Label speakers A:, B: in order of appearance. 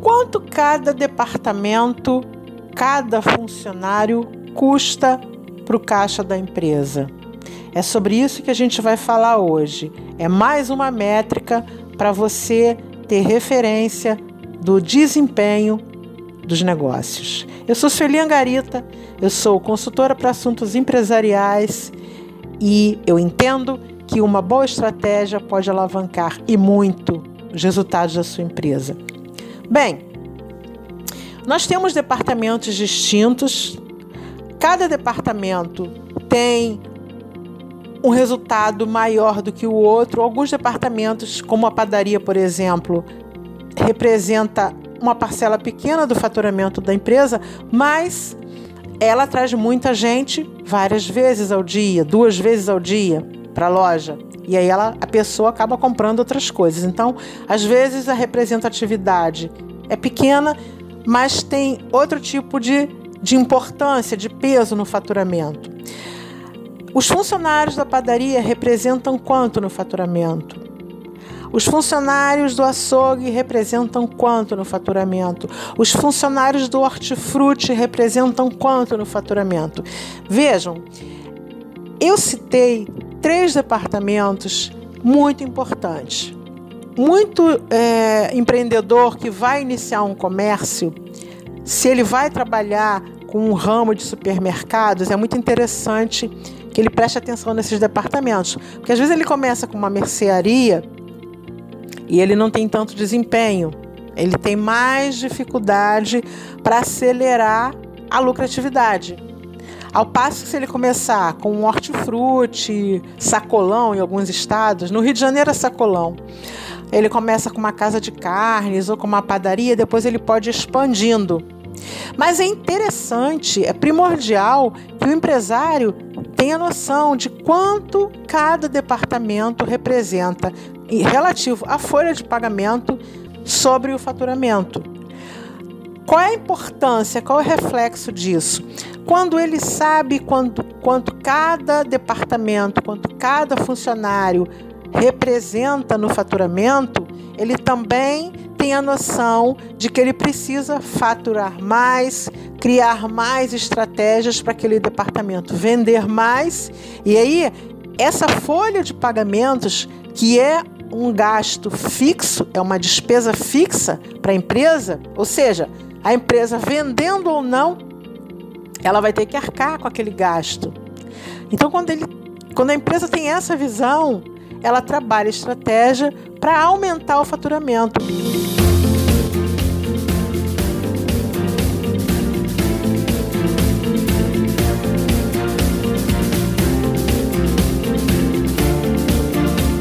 A: quanto cada departamento, cada funcionário custa para o caixa da empresa. É sobre isso que a gente vai falar hoje. É mais uma métrica para você ter referência do desempenho dos negócios. Eu sou Sueli Angarita, eu sou consultora para assuntos empresariais e eu entendo que uma boa estratégia pode alavancar e muito os resultados da sua empresa. Bem, nós temos departamentos distintos, cada departamento tem um resultado maior do que o outro. Alguns departamentos, como a padaria, por exemplo, representa uma parcela pequena do faturamento da empresa, mas ela traz muita gente várias vezes ao dia, duas vezes ao dia para a loja. E aí ela, a pessoa acaba comprando outras coisas. Então, às vezes a representatividade é pequena, mas tem outro tipo de, de importância, de peso no faturamento. Os funcionários da padaria representam quanto no faturamento? Os funcionários do açougue representam quanto no faturamento? Os funcionários do hortifruti representam quanto no faturamento? Vejam, eu citei três departamentos muito importantes. Muito é, empreendedor que vai iniciar um comércio, se ele vai trabalhar com um ramo de supermercados, é muito interessante que ele preste atenção nesses departamentos. Porque às vezes ele começa com uma mercearia e ele não tem tanto desempenho, ele tem mais dificuldade para acelerar a lucratividade. Ao passo que se ele começar com um hortifruti, sacolão em alguns estados, no Rio de Janeiro é sacolão, ele começa com uma casa de carnes ou com uma padaria, depois ele pode ir expandindo. Mas é interessante, é primordial que o empresário tenha noção de quanto cada departamento representa relativo à folha de pagamento sobre o faturamento. Qual é a importância, qual é o reflexo disso? Quando ele sabe quanto, quanto cada departamento, quanto cada funcionário representa no faturamento, ele também tem a noção de que ele precisa faturar mais, criar mais estratégias para aquele departamento vender mais. E aí, essa folha de pagamentos, que é um gasto fixo, é uma despesa fixa para a empresa, ou seja, a empresa vendendo ou não, ela vai ter que arcar com aquele gasto. Então, quando, ele, quando a empresa tem essa visão, ela trabalha estratégia para aumentar o faturamento.